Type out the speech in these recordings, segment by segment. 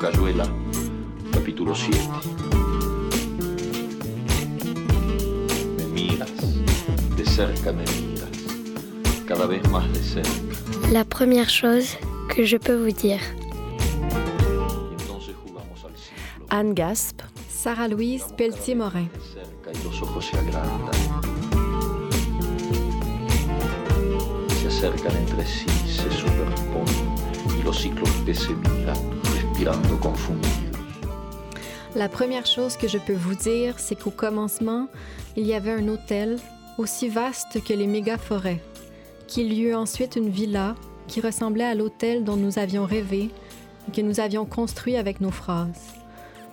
Cayuela, capítulo 7. Me miras, de cerca me miras, cada vez más de cerca. La première chose que je peux vous dire. Anne Gasp, Sarah-Louise Pelletier-Morin. de cerca y los ojos se agrandan. Se acercan entre sí, se superponen y los ciclos que se miran, respirando. La première chose que je peux vous dire, c'est qu'au commencement, il y avait un hôtel aussi vaste que les méga-forêts, qu'il y eut ensuite une villa qui ressemblait à l'hôtel dont nous avions rêvé et que nous avions construit avec nos phrases,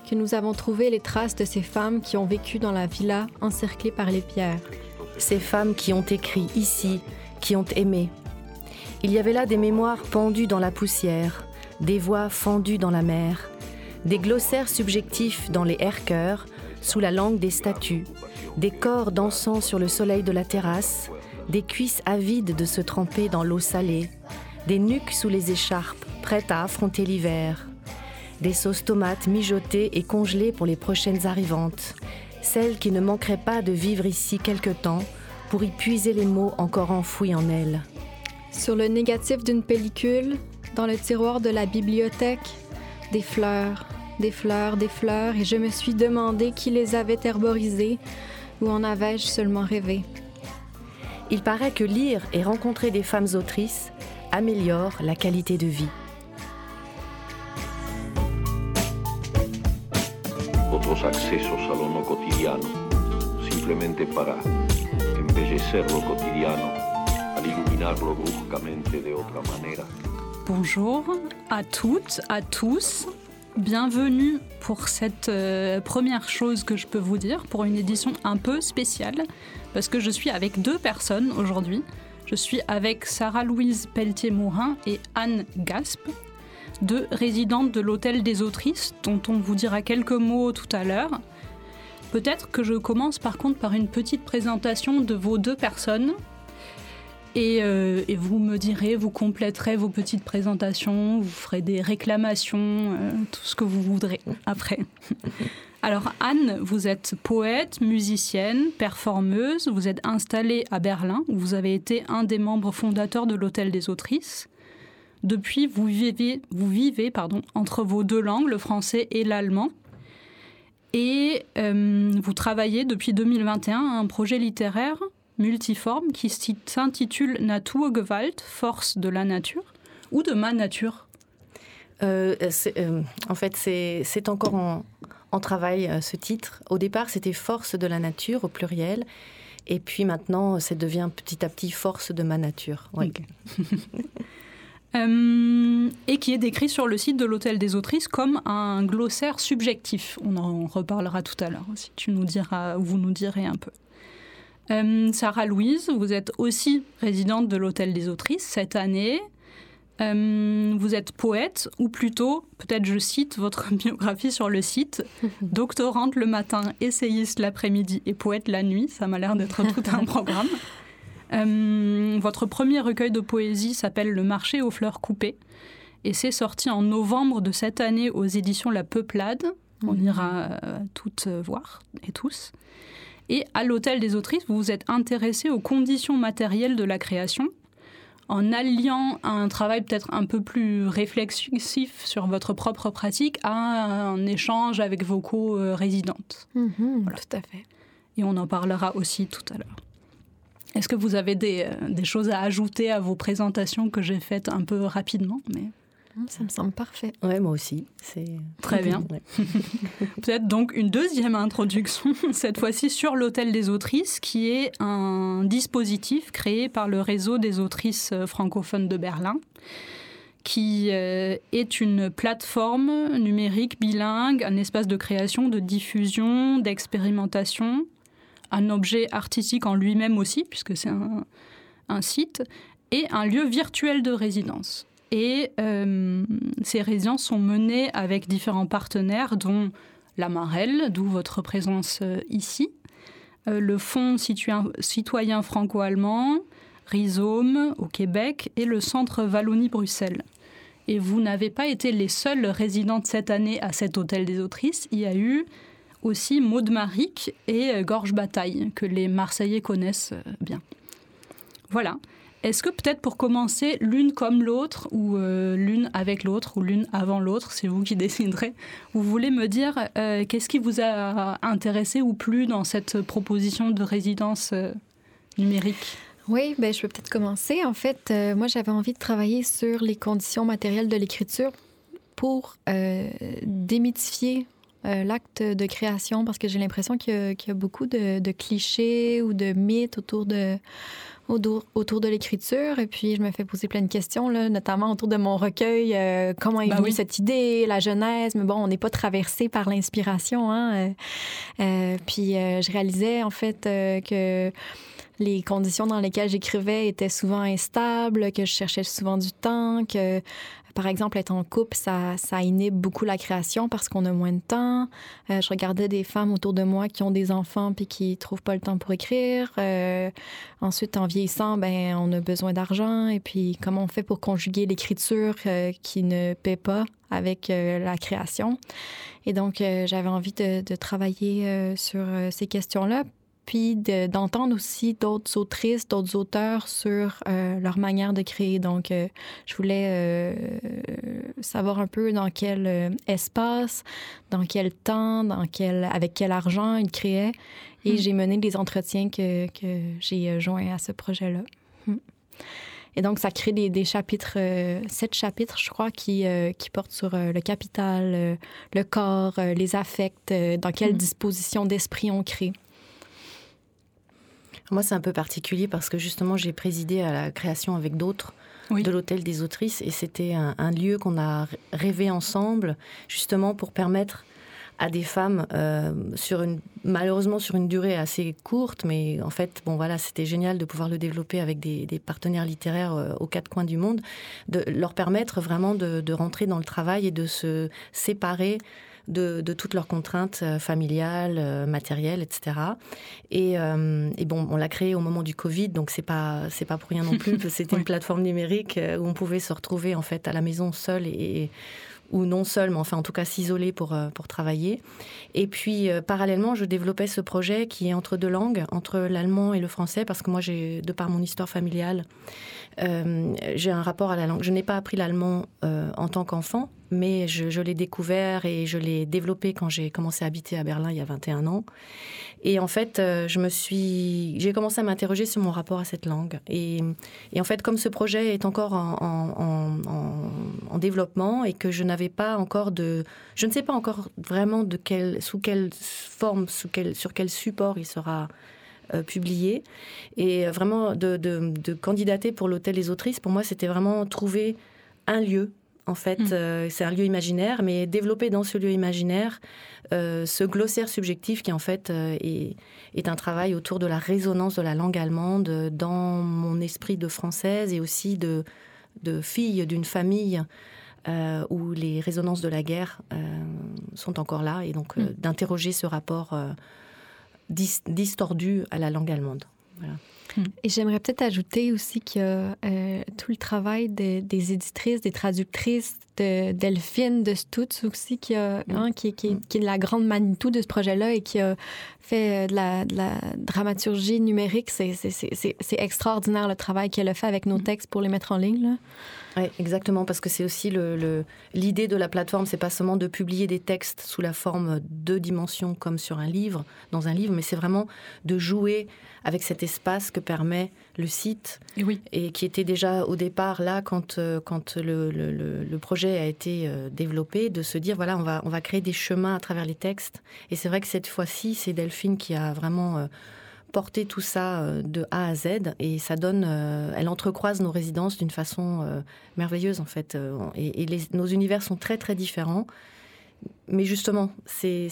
que nous avons trouvé les traces de ces femmes qui ont vécu dans la villa encerclées par les pierres. ces femmes qui ont écrit ici, qui ont aimé. Il y avait là des mémoires pendues dans la poussière, des voix fendues dans la mer, des glossaires subjectifs dans les air-cœurs, sous la langue des statues, des corps dansant sur le soleil de la terrasse, des cuisses avides de se tremper dans l'eau salée, des nuques sous les écharpes, prêtes à affronter l'hiver, des sauces tomates mijotées et congelées pour les prochaines arrivantes, celles qui ne manqueraient pas de vivre ici quelque temps pour y puiser les mots encore enfouis en elles. Sur le négatif d'une pellicule, dans le tiroir de la bibliothèque, des fleurs, des fleurs, des fleurs, et je me suis demandé qui les avait herborisées ou en avais-je seulement rêvé. Il paraît que lire et rencontrer des femmes autrices améliore la qualité de vie. Otros accesos a lo no cotidiano, simplemente para embellecer lo cotidiano, al iluminarlo bruscamente de otra manera. Bonjour à toutes, à tous. Bienvenue pour cette euh, première chose que je peux vous dire, pour une édition un peu spéciale, parce que je suis avec deux personnes aujourd'hui. Je suis avec Sarah-Louise Pelletier-Morin et Anne Gasp, deux résidentes de l'Hôtel des Autrices, dont on vous dira quelques mots tout à l'heure. Peut-être que je commence par contre par une petite présentation de vos deux personnes. Et, euh, et vous me direz, vous compléterez vos petites présentations, vous ferez des réclamations, euh, tout ce que vous voudrez après. Alors Anne, vous êtes poète, musicienne, performeuse, vous êtes installée à Berlin, où vous avez été un des membres fondateurs de l'Hôtel des Autrices. Depuis, vous vivez, vous vivez pardon, entre vos deux langues, le français et l'allemand. Et euh, vous travaillez depuis 2021 à un projet littéraire multiforme qui s'intitule Naturgewalt, force de la nature, ou de ma nature. Euh, euh, en fait, c'est encore en, en travail euh, ce titre. Au départ, c'était Force de la nature au pluriel. Et puis maintenant, ça devient petit à petit Force de ma nature. Euh, et qui est décrit sur le site de l'Hôtel des Autrices comme un glossaire subjectif. On en reparlera tout à l'heure, si tu nous diras, vous nous direz un peu. Euh, Sarah Louise, vous êtes aussi résidente de l'Hôtel des Autrices cette année. Euh, vous êtes poète, ou plutôt, peut-être je cite votre biographie sur le site, doctorante le matin, essayiste l'après-midi et poète la nuit. Ça m'a l'air d'être tout un programme. Euh, votre premier recueil de poésie s'appelle Le marché aux fleurs coupées et c'est sorti en novembre de cette année aux éditions La Peuplade. On ira euh, toutes voir et tous. Et à l'Hôtel des Autrices, vous vous êtes intéressé aux conditions matérielles de la création en alliant un travail peut-être un peu plus réflexif sur votre propre pratique à un échange avec vos co-résidentes. Mhm, Tout à fait. Et on en parlera aussi tout à l'heure. Est-ce que vous avez des, euh, des choses à ajouter à vos présentations que j'ai faites un peu rapidement mais... Ça me semble parfait. Ouais, moi aussi. C'est Très bien. Ouais. Peut-être donc une deuxième introduction, cette fois-ci sur l'Hôtel des Autrices, qui est un dispositif créé par le réseau des autrices euh, francophones de Berlin, qui euh, est une plateforme numérique bilingue, un espace de création, de diffusion, d'expérimentation, un objet artistique en lui-même aussi, puisque c'est un, un site, et un lieu virtuel de résidence. Et euh, ces résidences sont menées avec différents partenaires, dont la Marelle, d'où votre présence euh, ici, euh, le Fonds Citoyen, franco-allemand, Rhizome au Québec et le Centre Wallonie-Bruxelles. Et vous n'avez pas été les seules résidentes cette année à cet hôtel des autrices. Il y a eu aussi Maud Maric et Gorge Bataille, que les Marseillais connaissent bien. Voilà. Est-ce que peut-être pour commencer, l'une comme l'autre, ou euh, l'une avec l'autre, ou l'une avant l'autre, c'est vous qui déciderez, vous voulez me dire qu'est-ce qui vous a intéressé ou plu dans cette proposition de résidence numérique? Oui, ben, je peux peut-être commencer. En fait, moi, j'avais envie de travailler sur les conditions matérielles de l'écriture pour démythifier euh, l'acte de création parce que j'ai l'impression qu'il y, a beaucoup de, clichés ou de mythes autour de, autour, de l'écriture. Et puis, je me fais poser plein de questions, là, notamment autour de mon recueil. Euh, comment est ben venue cette idée, la genèse? Mais bon, on n'est pas traversé par l'inspiration. Hein? Euh, puis, je réalisais, en fait, que les conditions dans lesquelles j'écrivais étaient souvent instables, que je cherchais souvent du temps, que par exemple, être en couple, ça, ça inhibe beaucoup la création parce qu'on a moins de temps. Euh, je regardais des femmes autour de moi qui ont des enfants puis qui trouvent pas le temps pour écrire. Euh, ensuite, en vieillissant, ben, on a besoin d'argent. Et puis, comment on fait pour conjuguer l'écriture euh, qui ne paie pas avec la création? Et donc, j'avais envie de, de travailler sur ces questions-là puis d'entendre aussi d'autres autrices, d'autres auteurs sur euh, leur manière de créer. Donc, euh, je voulais euh, savoir un peu dans quel espace, dans quel temps, dans quel, avec quel argent ils créaient. Et hmm. j'ai mené des entretiens que, que j'ai joints à ce projet-là. Hmm. Et donc, ça crée des, des chapitres, sept chapitres, je crois, qui, qui portent sur le capital, le corps, les affects, dans quelle hmm. disposition d'esprit on crée. Moi, c'est un peu particulier parce que justement, j'ai présidé à la création avec d'autres de l'hôtel des autrices et c'était un, lieu qu'on a rêvé ensemble, justement pour permettre à des femmes euh, sur une malheureusement sur une durée assez courte mais en fait bon voilà c'était génial de pouvoir le développer avec des, partenaires littéraires euh, aux quatre coins du monde de leur permettre vraiment de, de, rentrer dans le travail et de se séparer de, toutes leurs contraintes euh, familiales, euh, matérielles, etc. Euh, et, bon, on l'a créé au moment du Covid, donc c'est pas c'est pas pour rien non plus. C'était une plateforme numérique où on pouvait se retrouver en fait à la maison seul et, ou non seul, mais enfin en tout cas s'isoler pour, pour travailler. Et puis parallèlement, je développais ce projet qui est entre deux langues, entre l'allemand et le français, parce que moi, j'ai, de par mon histoire familiale, j'ai un rapport à la langue. Je n'ai pas appris l'allemand en tant qu'enfant, mais je, l'ai découvert et je l'ai développé quand j'ai commencé à habiter à Berlin il y a 21 ans. Et en fait, euh, je me suis, j'ai commencé à m'interroger sur mon rapport à cette langue. Et, en fait, comme ce projet est encore en, développement et que je n'avais pas encore de, je ne sais pas encore vraiment de quelle, sous quelle forme, sous quel, sur quel support il sera euh, publié. Et vraiment de, de candidater pour l'hôtel des autrices, pour moi, c'était vraiment trouver un lieu en fait. Mm. Euh, c'est un lieu imaginaire, mais développer dans ce lieu imaginaire euh, ce glossaire subjectif qui, en fait, euh, est, un travail autour de la résonance de la langue allemande dans mon esprit de française et aussi de, de fille d'une famille où les résonances de la guerre sont encore là, et donc mm. d'interroger ce rapport distordu à la langue allemande. Voilà. Et j'aimerais peut-être ajouter aussi qu'il y a euh, tout le travail des éditrices, des traductrices, de Delphine, de Stutz aussi, qui, a, hein, qui, qui, qui, est la grande Manitou de ce projet-là et qui a fait euh, de la, de la dramaturgie numérique. C'est extraordinaire le travail qu'elle a fait avec nos textes pour les mettre en ligne. Là. Oui, exactement, parce que c'est aussi l'idée le, de la plateforme, c'est pas seulement de publier des textes sous la forme de dimensions comme sur un livre, dans un livre, mais c'est vraiment de jouer avec cet espace que permet le site et, oui. et qui était déjà au départ là quand, euh, quand le, le, projet a été euh, développé, de se dire voilà, on va, on va créer des chemins à travers les textes. Et c'est vrai que cette fois-ci, c'est Delphine qui a vraiment euh, porté tout ça de A à Z et ça donne, elle entrecroise nos résidences d'une façon merveilleuse en fait. Et, nos univers sont très très différents. Mais justement, c'est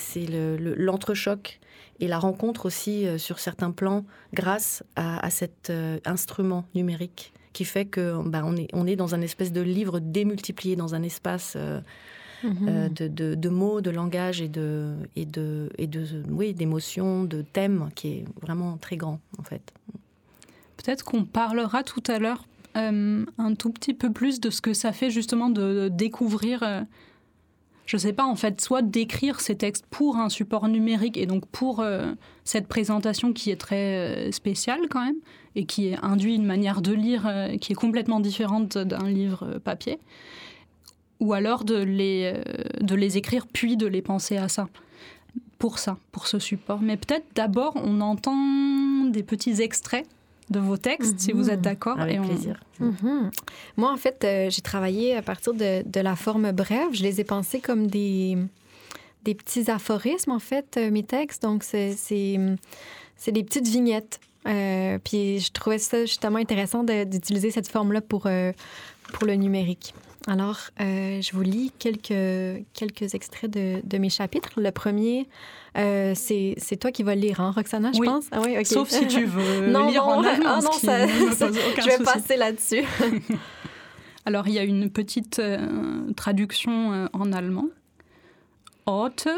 l'entrechoc et la rencontre aussi euh, sur certains plans grâce à, cet euh, instrument numérique qui fait que bah, est, on est dans un espèce de livre démultiplié dans un espace euh, mhm. de, de, mots, de langage et de et de et de oui d'émotions, de thèmes qui est vraiment très grand en fait. Peut-être qu'on parlera tout à l'heure euh, un tout petit peu plus de ce que ça fait justement de découvrir, euh, je sais pas, en fait, soit d'écrire ces textes pour un support numérique et donc pour euh, cette présentation qui est très spéciale quand même et qui induit une manière de lire qui est complètement différente d'un livre papier, ou alors de les, de les écrire puis de les penser à ça pour ça, pour ce support. Mais peut-être d'abord, on entend des petits extraits de vos textes, si vous êtes mhm. d'accord. Avec plaisir. Mhm. Moi, en fait, euh, j'ai travaillé à partir de, de, la forme brève. Je les ai pensés comme des, des petits aphorismes, en fait, euh, mes textes. Donc, c'est des petites vignettes. Euh, puis je trouvais ça justement intéressant d'utiliser cette forme-là pour, pour le numérique. Alors, je vous lis quelques, quelques extraits de, de mes chapitres. Le premier, euh, c'est toi qui vas lire, hein, Roxana, je pense? Ah, oui, Sauf si tu veux non, lire en allemand. Ah non, ça, je vais passer là-dessus. Alors, il y a une petite euh, traduction euh, en allemand. Orte,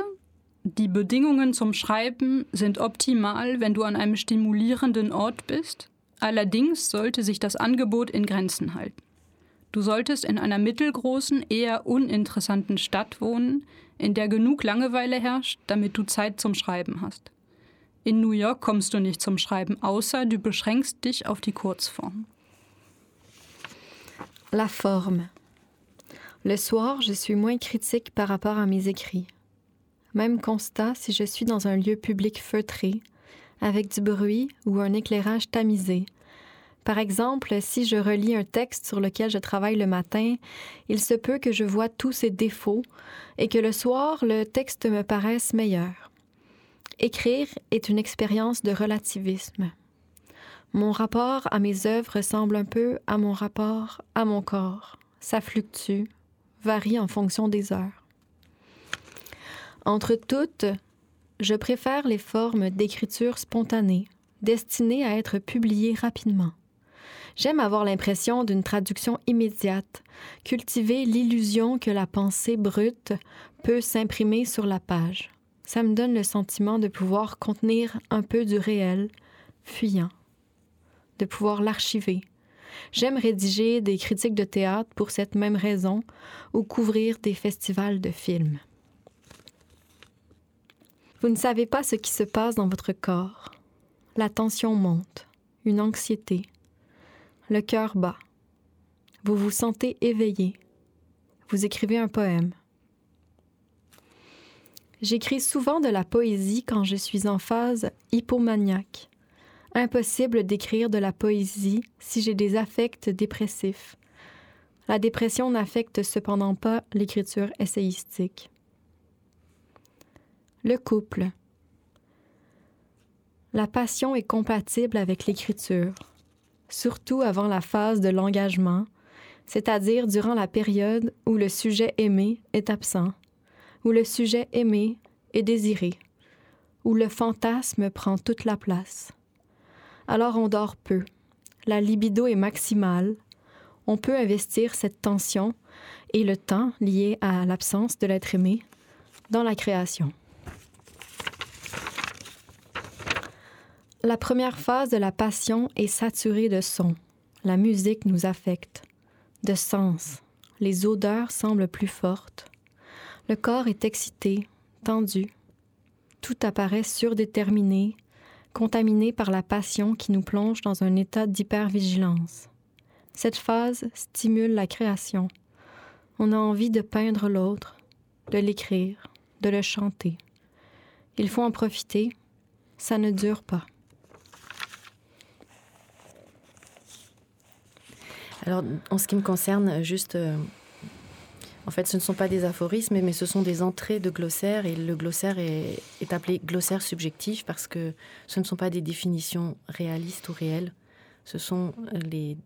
die Bedingungen zum Schreiben sind optimal, wenn du an einem stimulierenden Ort bist. Allerdings sollte sich das Angebot in Grenzen halten. Du solltest in einer mittelgroßen, eher uninteressanten Stadt wohnen, in der genug Langeweile herrscht, damit du Zeit zum Schreiben hast. In New York kommst du nicht zum Schreiben, außer du beschränkst dich auf die Kurzform. La forme. Le soir, je suis moins critique par rapport à mes écrits. Même constat si je suis dans un lieu public feutré, avec du bruit ou un éclairage tamisé, par exemple, si je relis un texte sur lequel je travaille le matin, il se peut que je vois tous ses défauts et que le soir, le texte me paraisse meilleur. Écrire est une expérience de relativisme. Mon rapport à mes œuvres ressemble un peu à mon rapport à mon corps. Ça fluctue, varie en fonction des heures. Entre toutes, je préfère les formes d'écriture spontanée, destinées à être publiées rapidement. J'aime avoir l'impression d'une traduction immédiate, cultiver l'illusion que la pensée brute peut s'imprimer sur la page. Ça me donne le sentiment de pouvoir contenir un peu du réel, fuyant, de pouvoir l'archiver. J'aime rédiger des critiques de théâtre pour cette même raison ou couvrir des festivals de films. Vous ne savez pas ce qui se passe dans votre corps. La tension monte, une anxiété, le cœur bat. Vous vous sentez éveillé. Vous écrivez un poème. J'écris souvent de la poésie quand je suis en phase hypomaniaque. Impossible d'écrire de la poésie si j'ai des affects dépressifs. La dépression n'affecte cependant pas l'écriture essayistique. Le couple. La passion est compatible avec l'écriture surtout avant la phase de l'engagement, c'est-à-dire durant la période où le sujet aimé est absent, où le sujet aimé est désiré, où le fantasme prend toute la place. Alors on dort peu, la libido est maximale, on peut investir cette tension et le temps lié à l'absence de l'être aimé dans la création. La première phase de la passion est saturée de sons. La musique nous affecte. De sens. Les odeurs semblent plus fortes. Le corps est excité, tendu. Tout apparaît surdéterminé, contaminé par la passion qui nous plonge dans un état d'hypervigilance. Cette phase stimule la création. On a envie de peindre l'autre, de l'écrire, de le chanter. Il faut en profiter, ça ne dure pas. Alors, en ce qui me concerne, juste. Euh, en fait, ce ne sont pas des aphorismes, mais ce sont des entrées de glossaire. Et le glossaire est, appelé glossaire subjectif parce que ce ne sont pas des définitions réalistes ou réelles. Ce sont les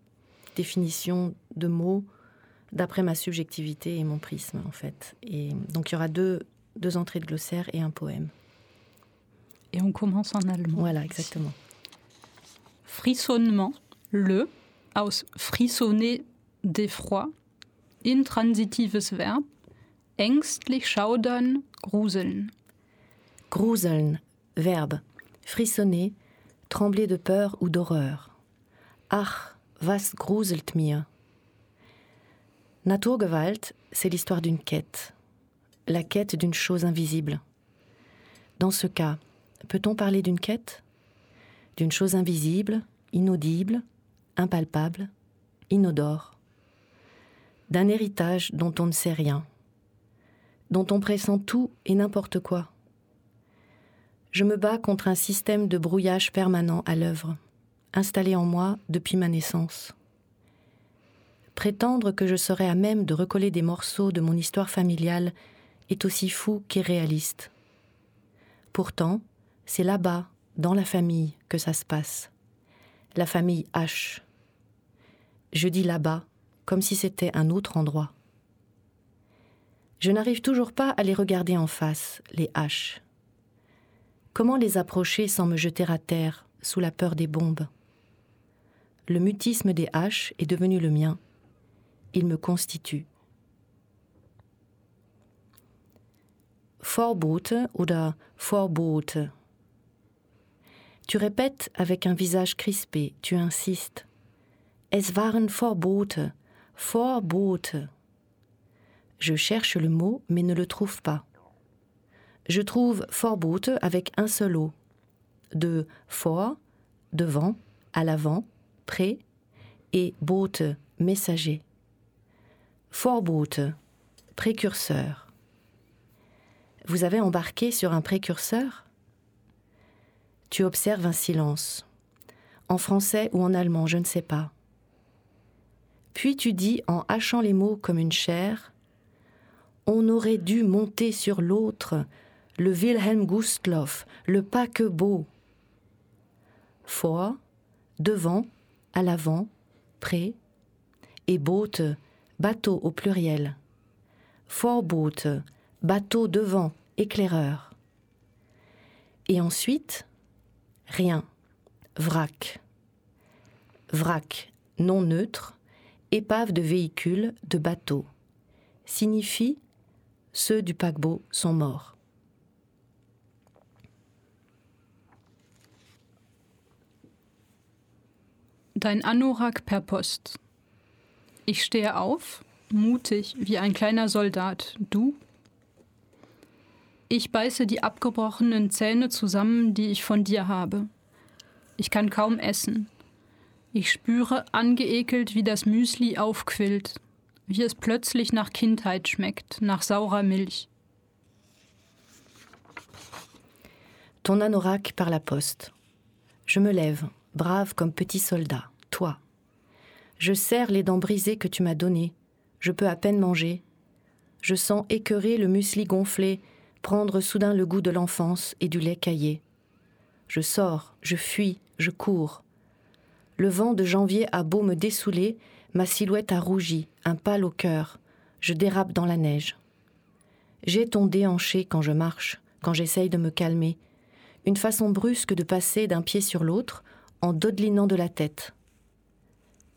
définitions de mots d'après ma subjectivité et mon prisme, en fait. Et donc, il y aura deux, deux entrées de glossaire et un poème. Et on commence en allemand. Voilà, exactement. Frissonnement, le, aus frissonner d'effroi, intransitives Verb, ängstlich schaudern, gruseln. Gruseln, Verbe, frissonner, trembler de peur ou d'horreur. Ach, was gruselt mir? Naturgewalt, c'est l'histoire d'une quête, la quête d'une chose invisible. Dans ce cas, peut-on parler d'une quête? D'une chose invisible, inaudible, impalpable, inodore D'un héritage dont on ne sait rien, dont on pressent tout et n'importe quoi Je me bats contre un système de brouillage permanent à l'œuvre, installé en moi depuis ma naissance. Prétendre que je serais à même de recoller des morceaux de mon histoire familiale est aussi fou qu'irréaliste. Pourtant, c'est là-bas, dans la famille, que ça se passe. La famille H. Je dis là-bas, comme si c'était un autre endroit. Je n'arrive toujours pas à les regarder en face, les H. Comment les approcher sans me jeter à terre sous la peur des bombes? Le mutisme des H est devenu le mien. Il me constitue. Vorbote oder Vorbote. Tu répètes avec un visage crispé, tu insistes. Es waren Vorbote, Vorbote. Je cherche le mot mais ne le trouve pas. Je trouve Vorbote avec un seul O. De vor, devant, à l'avant, près, et bote, messager. Vorbote, précurseur. Vous avez embarqué sur un précurseur? Tu observes un silence. En français ou en allemand, je ne sais pas. Puis tu dis en hachant les mots comme une chair On aurait dû monter sur l'autre, le Wilhelm Gustloff, le paquebot. Vor, devant, à l'avant, près, et boat, bateau au pluriel. Vorboot, bateau devant, éclaireur. Et ensuite, rien, vrac. Vrac, non neutre, épave de véhicule, de bateau, signifie ceux du paquebot sont morts. Dein Anorak per Post. Ich stehe auf, mutig wie ein kleiner Soldat. Du? Ich beiße die abgebrochenen Zähne zusammen, die ich von dir habe. Ich kann kaum essen. Ich spüre angeekelt, wie das Müsli aufquillt, wie es plötzlich nach Kindheit schmeckt, nach saurer Milch. Ton anorak par la poste. Je me lève, brave comme petit soldat, toi. Je serre les dents brisées que tu m'as données. Je peux à peine manger. Je sens écœurer le muesli gonflé, prendre soudain le goût de l'enfance et du lait caillé. Je sors, je fuis, je cours. Le vent de janvier a beau me dessouler, ma silhouette a rougi, un pâle au cœur. Je dérape dans la neige. J'ai ton déhanché quand je marche, quand j'essaye de me calmer. Une façon brusque de passer d'un pied sur l'autre en dodelinant de la tête.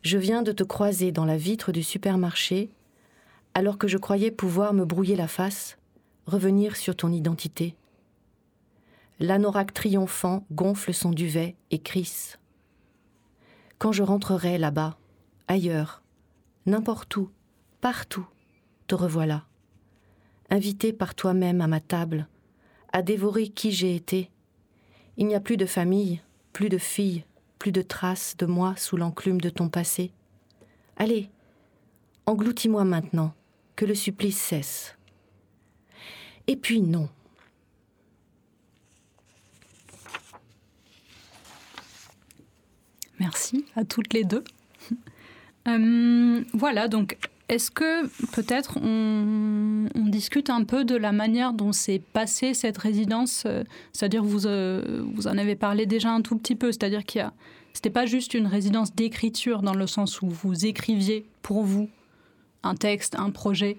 Je viens de te croiser dans la vitre du supermarché, alors que je croyais pouvoir me brouiller la face, revenir sur ton identité. L'anorak triomphant gonfle son duvet et crisse. Quand je rentrerai là-bas, ailleurs, n'importe où, partout, te revoilà, invité par toi-même à ma table, à dévorer qui j'ai été. Il n'y a plus de famille, plus de fille, plus de traces de moi sous l'enclume de ton passé. Allez, engloutis-moi maintenant, que le supplice cesse. Et puis non. Merci à toutes les deux. Euh, voilà, donc est-ce que peut-être on, discute un peu de la manière dont s'est passée cette résidence euh, C'est-à-dire, vous, euh, vous en avez parlé déjà un tout petit peu, c'est-à-dire qu'il y a. C'était pas juste une résidence d'écriture dans le sens où vous écriviez pour vous un texte, un projet,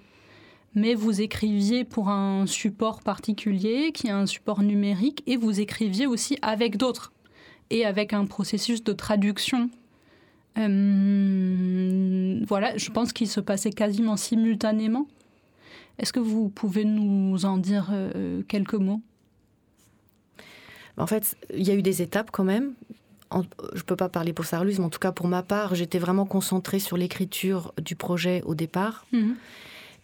mais vous écriviez pour un support particulier qui est un support numérique et vous écriviez aussi avec d'autres et avec un processus de traduction. Euh, voilà, je pense qu'il se passait quasiment simultanément. Est-ce que vous pouvez nous en dire euh, quelques mots? En fait, il y a eu des étapes quand même je peux pas parler pour Sarah Louise, mais en tout cas pour ma part, j'étais vraiment concentrée sur l'écriture du projet au départ. Mhm.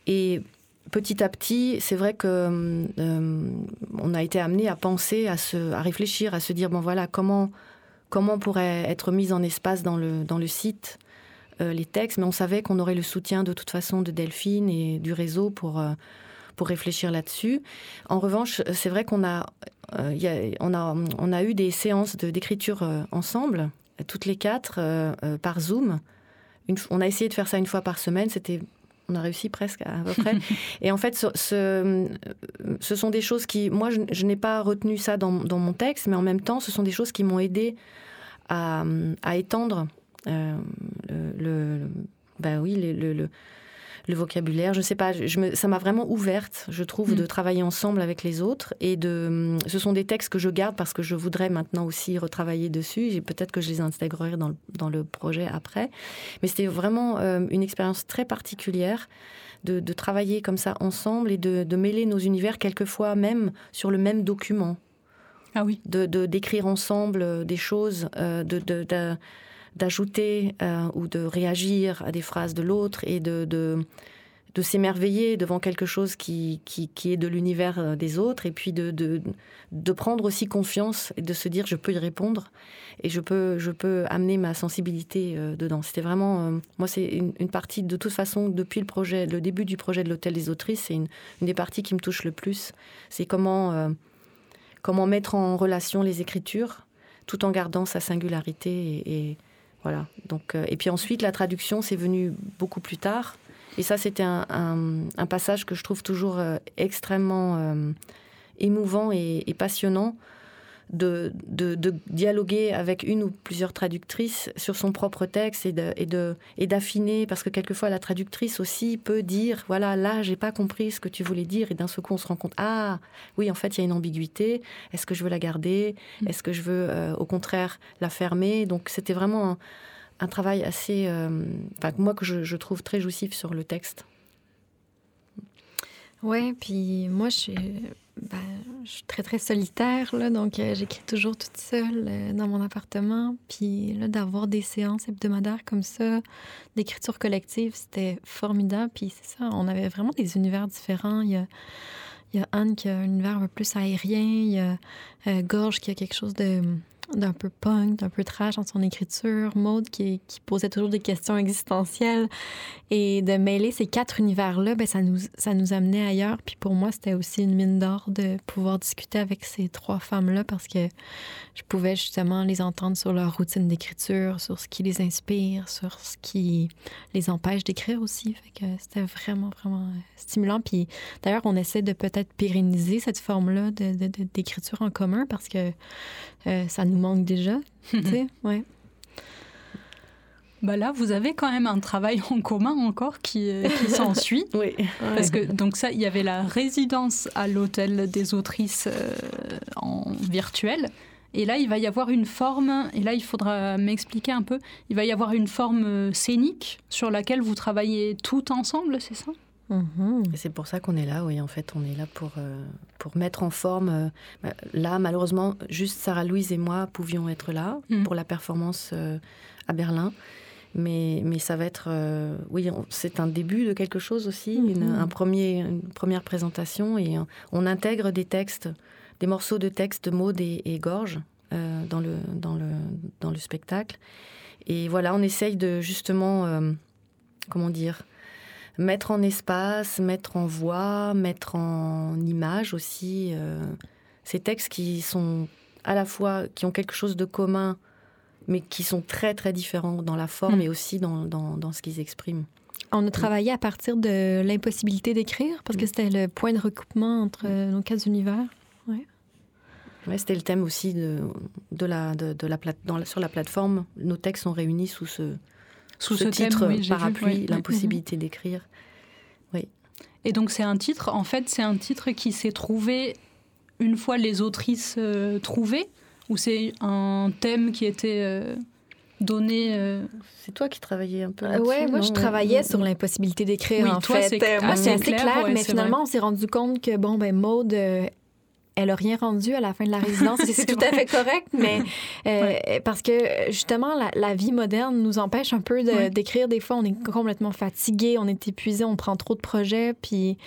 Et petit à petit, c'est vrai que euh, on a été amené à penser, à, se, à réfléchir, à se dire bon voilà comment comment pourrait être mise en espace dans le dans le site euh, les textes, mais on savait qu'on aurait le soutien de toute façon de Delphine et du réseau pour euh, pour réfléchir là-dessus. En revanche, c'est vrai qu'on a, euh, on a, on a eu des séances de- d'écriture euh, ensemble, toutes les quatre, euh, euh, par Zoom. On a essayé de faire ça une fois par semaine. C'était, on a réussi presque à, à peu près. Et en fait, ce, ce, ce sont des choses qui, moi, je, je n'ai pas retenu ça dans, dans mon texte, mais en même temps, ce sont des choses qui m'ont aidé à, à étendre euh, le, le- ben oui, le, le- le- vocabulaire. Je sais pas, je me, ça m'a vraiment ouverte, je trouve, Mm. de travailler ensemble avec les autres. Et de, ce sont des textes que je garde parce que je voudrais maintenant aussi retravailler dessus. Et peut-être que je les intégrerai dans le, dans le projet après. Mais c'était vraiment euh, une expérience très particulière de, de travailler comme ça ensemble et de, de mêler nos univers, quelquefois même sur le même document Ah oui. de de- d'écrire ensemble euh, des choses, euh, de, de- de- d'ajouter euh, ou de réagir à des phrases de l'autre et de, de, s'émerveiller devant quelque chose qui, qui, qui est de l'univers euh, des autres et puis de, de, de prendre aussi confiance et de se dire je peux y répondre et je peux, je peux amener ma sensibilité euh, dedans. C'était vraiment, moi c'est une, partie de toute façon depuis le projet, le début du projet de l'Hôtel des Autrices, c'est une, des parties qui me touche le plus. C'est comment... comment mettre en relation les écritures tout en gardant sa singularité et voilà. Donc euh, et puis ensuite la traduction c'est venu beaucoup plus tard. Et ça c'était un, passage que je trouve toujours euh, extrêmement euh, émouvant et passionnant de, de, de dialoguer avec une ou plusieurs traductrices sur son propre texte et de, et de et d'affiner parce que quelquefois la traductrice aussi peut dire voilà là j'ai pas compris ce que tu voulais dire et d'un seul coup on se rend compte ah oui en fait il y a une ambiguïté. Est-ce que je veux la garder? Est-ce que je veux euh, au contraire la fermer? Donc c'était vraiment un, un travail assez euh, enfin, moi que je, je trouve très jouissif sur le texte. Ouais, puis moi, je suis, ben, je suis très, très solitaire, là, donc euh, j'écris toujours toute seule euh, dans mon appartement. Puis là, d'avoir des séances hebdomadaires comme ça, d'écriture collective, c'était formidable. Puis c'est ça, on avait vraiment des univers différents. Il y a, il y a Anne qui a un univers un peu plus aérien, il y a euh, Gorge qui a quelque chose de d'un peu punk, d'un peu trash dans son écriture, Maude qui, posait toujours des questions existentielles. Et de mêler ces quatre univers-là, ben, ça, nous, ça nous amenait ailleurs. Puis pour moi, c'était aussi une mine d'or de pouvoir discuter avec ces trois femmes-là parce que je pouvais justement les entendre sur leur routine d'écriture, sur ce qui les inspire, sur ce qui les empêche d'écrire aussi. Fait c'était vraiment, vraiment euh, stimulant. Puis d'ailleurs, on essaie de peut-être pérenniser cette forme-là d'écriture en commun parce que euh, ça nous manque déjà. ouais. Bah là, vous avez quand même un travail en commun encore qui, euh, qui s'ensuit. oui Parce que donc ça, il y avait la résidence à l'hôtel des autrices euh, en virtuel. Et là, il va y avoir une forme, et là, il faudra m'expliquer un peu, il va y avoir une forme scénique sur laquelle vous travaillez tout ensemble, c'est ça? Mhm. C'est pour ça qu'on est là, oui, en fait, on est là pour, euh, pour mettre en forme. euh, bah, là, malheureusement, juste Sarah-Louise et moi pouvions être là Mhm. pour la performance euh, à Berlin. Mais, mais ça va être, oui, c'est un début de quelque chose aussi, une, Mhm. un premier, une première présentation. Et on intègre des textes, des morceaux de textes de Maud et, et Gorge euh, dans, le, dans, le, dans le spectacle. Et voilà, on essaye de justement, comment dire, mettre en espace, mettre en voix, mettre en image aussi euh, ces textes qui sont à la fois qui ont quelque chose de commun, mais qui sont très très différents dans la forme Mm. et aussi dans, dans, dans ce qu'ils expriment. On a travaillé à partir de l'impossibilité d'écrire parce que Mm. c'était le point de recoupement entre euh, nos quatre univers. Ouais, C'était le thème aussi de, de la, de, de la plate, dans sur la plateforme. Nos textes sont réunis sous ce, Sous ce, ce thème, titre oui, parapluie, ouais, ouais. l'impossibilité d'écrire. Et donc c'est un titre, en fait, c'est un titre qui s'est trouvé une fois les autrices euh, trouvées, ou c'est un thème qui était euh, donné euh, C'est toi qui travaillais un peu là-dessus, ouais, moi, je travaillais sur l'impossibilité d'écrire, Oui, en toi, fait. c'est moi, c'est assez clair, clair, ouais, mais finalement, on s'est rendu compte que, bon, ben, Maude, euh, elle a rien rendu à la fin de la résidence. c'est tout à fait correct, mais euh, parce que justement, la, vie moderne nous empêche un peu d'écrire. Des fois, on est complètement fatigué, on est épuisé, on prend trop de projets, puis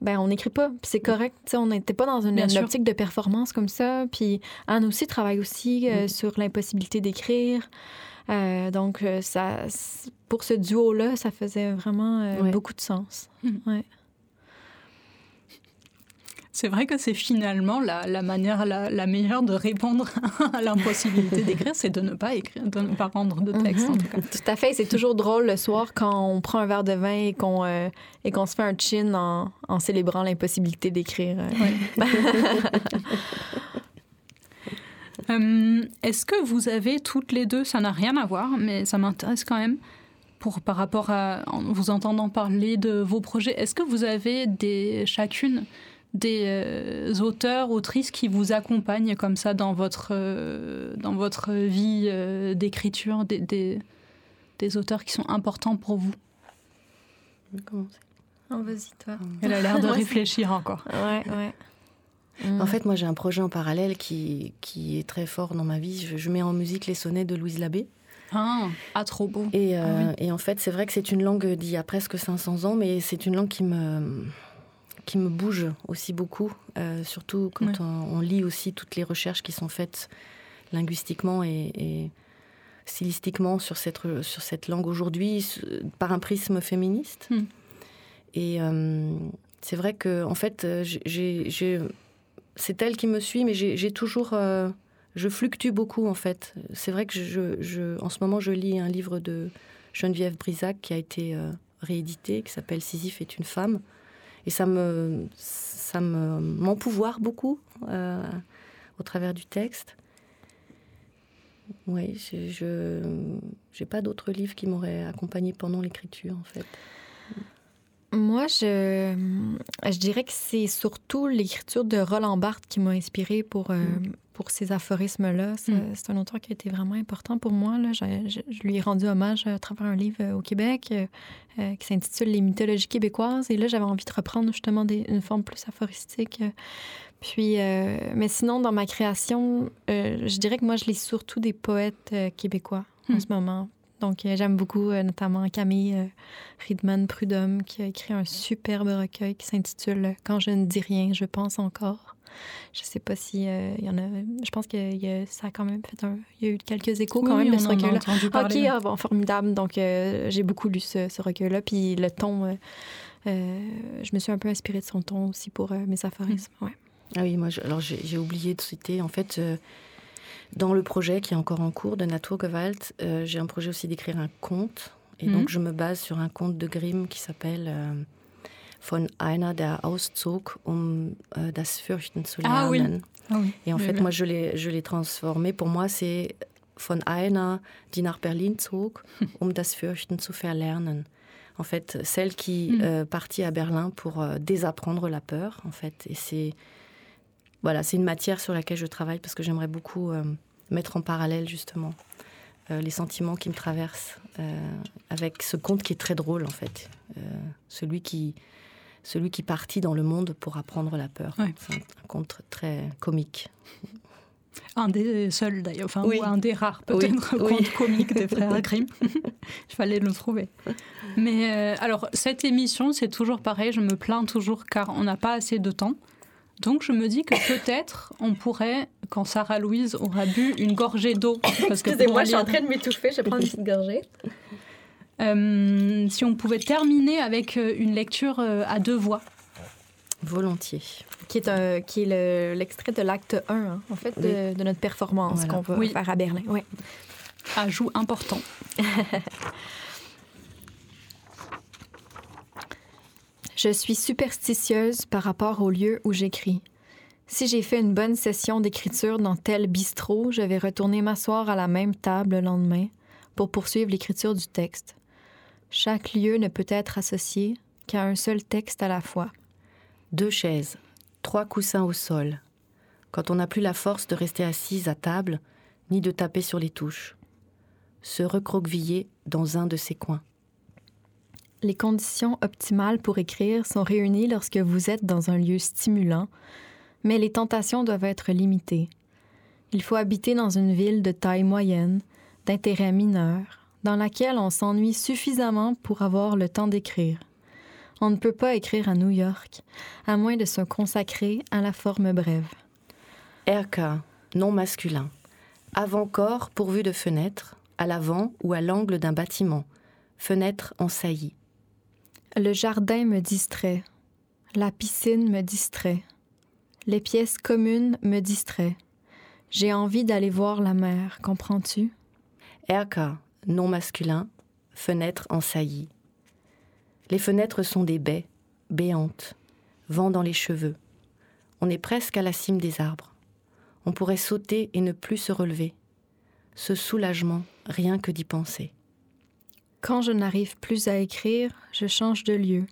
ben on n'écrit pas. C'est correct. on n'était pas dans une, optique de performance comme ça. Puis Anne aussi travaille aussi euh, mm. sur l'impossibilité d'écrire. Euh, donc, ça, pour ce duo-là, ça faisait vraiment beaucoup de sens. Mm. Ouais. C'est vrai que c'est finalement la, manière la, meilleure de répondre à l'impossibilité d'écrire, c'est de ne pas écrire, de ne pas rendre de texte. en tout, cas. tout, à fait. C'est toujours drôle le soir quand on prend un verre de vin et qu'on euh, et qu'on se fait un chin en, en célébrant l'impossibilité d'écrire. Euh, est-ce que vous avez toutes les deux, ça n'a rien à voir, mais ça m'intéresse quand même, pour, par rapport à en vous entendant parler de vos projets, est-ce que vous avez des, chacune des euh, auteurs, autrices qui vous accompagnent comme ça dans votre, euh, dans votre vie euh, d'écriture, des, des, auteurs qui sont importants pour vous oh, Vas-y, toi. Elle a l'air de réfléchir encore. Ouais, ouais. En fait, moi, j'ai un projet en parallèle qui, qui est très fort dans ma vie. Je, mets en musique les sonnets de Louise Labbé. Ah, ah trop beau. Et, ah et en fait, c'est vrai que c'est une langue d'il y a presque 500 ans, mais c'est une langue qui me qui me bouge aussi beaucoup, euh, surtout quand on, lit aussi toutes les recherches qui sont faites linguistiquement et, stylistiquement sur cette, sur cette langue aujourd'hui par un prisme féministe. Hmm. Et euh, c'est vrai que, en fait, c'est elle qui me suit, mais j'ai toujours. Euh, je fluctue beaucoup, en fait. C'est vrai que, je, je, en ce moment, je lis un livre de Geneviève Brisac qui a été réédité, qui s'appelle Sisyphe est une femme et ça me ça me m'empouvoir beaucoup euh, au travers du texte. Oui, je n'ai pas d'autres livres qui m'auraient accompagné pendant l'écriture en fait. Moi, je, je dirais que c'est surtout l'écriture de Roland Barthes qui m'a inspirée pour, euh, mm. Pour ces aphorismes-là. Mm. C'est un auteur qui a été vraiment important pour moi. Là. Je, lui ai rendu hommage à travers un livre euh, au Québec euh, qui s'intitule Les mythologies québécoises. Et là, j'avais envie de reprendre justement des, une forme plus aphoristique. Puis, mais sinon, dans ma création, je dirais que moi, je lis surtout des poètes québécois en mm. ce moment. Donc, euh, j'aime beaucoup euh, notamment Camille euh, Friedman Prudhomme qui a écrit un superbe recueil qui s'intitule Quand je ne dis rien, je pense encore. Je sais pas si il y en a. Je pense que ça a quand même fait un. Il y a eu quelques échos quand même de ce recueil-là. Ok, ah, bon, formidable. Donc j'ai beaucoup lu ce, recueil-là. Puis le ton, je me suis un peu inspirée de son ton aussi pour mes aphorismes. Mm. Ouais. Ah oui, moi, alors j'ai oublié de citer. En fait, dans le projet qui est encore en cours de Naturgewalt, euh, j'ai un projet aussi d'écrire un conte. Et donc, mhm. je me base sur un conte de Grimm qui s'appelle euh, Von einer der auszog, um äh, das Fürchten zu lernen. Ah oui. Ah oui. Et en fait, moi, je l'ai transformé. Pour moi, c'est Von einer, die nach Berlin zog, um das Fürchten zu verlernen. En fait, celle qui mm. euh, partit à Berlin pour euh, désapprendre la peur, en fait. Et c'est voilà, c'est une matière sur laquelle je travaille parce que j'aimerais beaucoup euh, mettre en parallèle justement euh, les sentiments qui me traversent avec ce conte qui est très drôle en fait, celui qui celui qui partit dans le monde pour apprendre la peur. C'est un, conte très comique. Un des seuls d'ailleurs, enfin ou un des rares peut-être contes comiques des frères Grimm. Il fallait le trouver. Mais alors cette émission, c'est toujours pareil. Je me plains toujours car on n'a pas assez de temps. Donc je me dis que peut-être on pourrait, quand Sarah Louise aura bu une gorgée d'eau, excusez-moi, je suis en train de m'étouffer, je vais prendre une petite gorgée. Euh, si on pouvait terminer avec euh, une lecture euh, à deux voix. Volontiers. Qui est, qui est l'extrait de l'acte 1, hein, en fait, de, notre performance qu'on va faire à Berlin. Oui. Ajout important. Je suis superstitieuse par rapport au lieu où j'écris. Si j'ai fait une bonne session d'écriture dans tel bistrot, je vais retourner m'asseoir à la même table le lendemain pour poursuivre l'écriture du texte. Chaque lieu ne peut être associé qu'à un seul texte à la fois. Deux chaises, trois coussins au sol. Quand on n'a plus la force de rester assise à table, ni de taper sur les touches. Se recroqueviller dans un de ces coins. Les conditions optimales pour écrire sont réunies lorsque vous êtes dans un lieu stimulant, Mais les tentations doivent être limitées. Il faut habiter dans une ville de taille moyenne, d'intérêt mineur, dans laquelle on s'ennuie suffisamment pour avoir le temps d'écrire. On ne peut pas écrire à New York, à moins de se consacrer à la forme brève. RK, non masculin. Avant-corps pourvu de fenêtres, à l'avant ou à l'angle d'un bâtiment. Fenêtre en saillie. Le jardin me distrait. La piscine me distrait. Les pièces communes me distraient. J'ai envie d'aller voir la mer, comprends-tu? RK, non masculin, fenêtre en saillie. Les fenêtres sont des baies, béantes, vent dans les cheveux. On est presque à la cime des arbres. On pourrait sauter et ne plus se relever. Ce soulagement, rien que d'y penser. Quand je n'arrive plus à écrire, je change de lieu.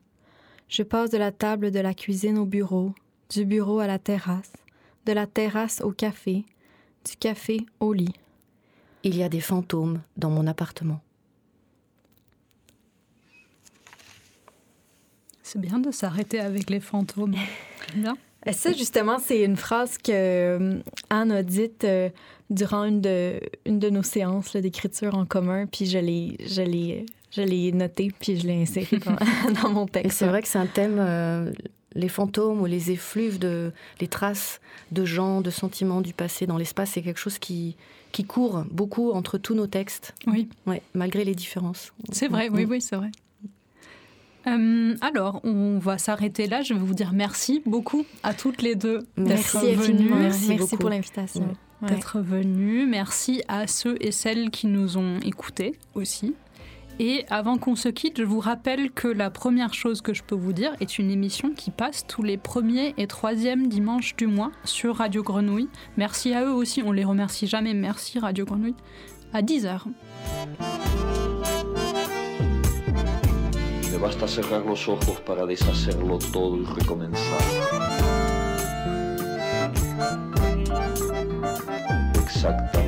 Je passe de la table de la cuisine au bureau, du bureau à la terrasse, de la terrasse au café, du café au lit. Il y a des fantômes dans mon appartement. C'est bien de s'arrêter avec les fantômes. bien. Et ça, justement, c'est une phrase que euh, Anne a dite euh, durant une de, une de nos séances d'écriture en commun, puis je l'ai, je l'ai, je l'ai noté, puis je l'ai inséré dans, dans mon texte. Et c'est vrai que c'est un thème, euh, les fantômes ou les effluves, de, les traces de gens, de sentiments du passé dans l'espace, c'est quelque chose qui, qui court beaucoup entre tous nos textes. Oui. Ouais, malgré les différences. C'est vrai, oui, oui, c'est vrai. Euh, alors, on va s'arrêter là. Je vais vous dire merci beaucoup à toutes les deux Merci d'être venues. Merci Merci, pour l'invitation. Ouais. d'être venues. Merci à ceux et celles qui nous ont écoutés aussi. Et avant qu'on se quitte, je vous rappelle que la première chose que je peux vous dire est une émission qui passe tous les premiers et troisièmes dimanches du mois sur Radio Grenouille. Merci à eux aussi, on les remercie jamais. Merci Radio Grenouille. À 10h. Me